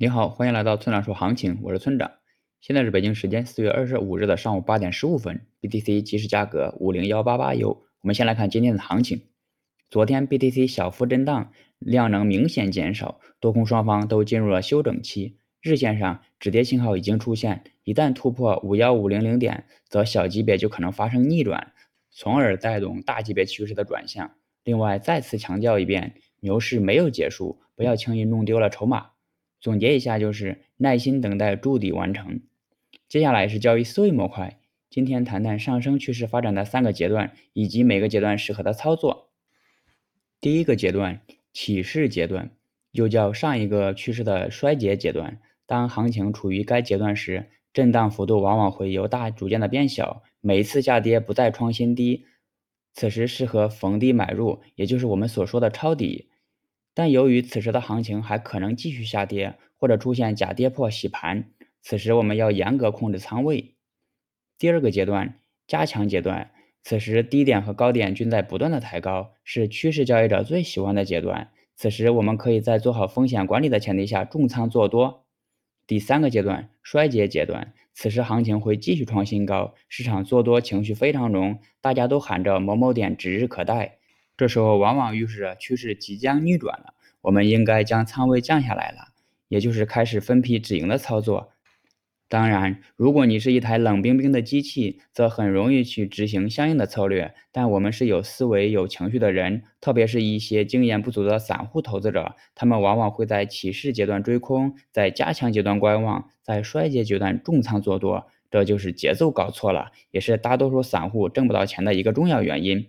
你好，欢迎来到村长说行情，我是村长。现在是北京时间四月二十五日的上午八点十五分，BTC 即时价格五零幺八八 U。我们先来看今天的行情。昨天 BTC 小幅震荡，量能明显减少，多空双方都进入了休整期。日线上止跌信号已经出现，一旦突破五幺五零零点，则小级别就可能发生逆转，从而带动大级别趋势的转向。另外，再次强调一遍，牛市没有结束，不要轻易弄丢了筹码。总结一下，就是耐心等待筑底完成。接下来是交易思维模块，今天谈谈上升趋势发展的三个阶段，以及每个阶段适合的操作。第一个阶段，起势阶段，又叫上一个趋势的衰竭阶段。当行情处于该阶段时，震荡幅度往往会由大逐渐的变小，每一次下跌不再创新低，此时适合逢低买入，也就是我们所说的抄底。但由于此时的行情还可能继续下跌，或者出现假跌破洗盘，此时我们要严格控制仓位。第二个阶段，加强阶段，此时低点和高点均在不断的抬高，是趋势交易者最喜欢的阶段。此时我们可以在做好风险管理的前提下重仓做多。第三个阶段，衰竭阶段，此时行情会继续创新高，市场做多情绪非常浓，大家都喊着某某点指日可待。这时候往往预示着趋势即将逆转了，我们应该将仓位降下来了，也就是开始分批止盈的操作。当然，如果你是一台冷冰冰的机器，则很容易去执行相应的策略。但我们是有思维、有情绪的人，特别是一些经验不足的散户投资者，他们往往会在起势阶段追空，在加强阶段观望，在衰竭阶段重仓做多，这就是节奏搞错了，也是大多数散户挣不到钱的一个重要原因。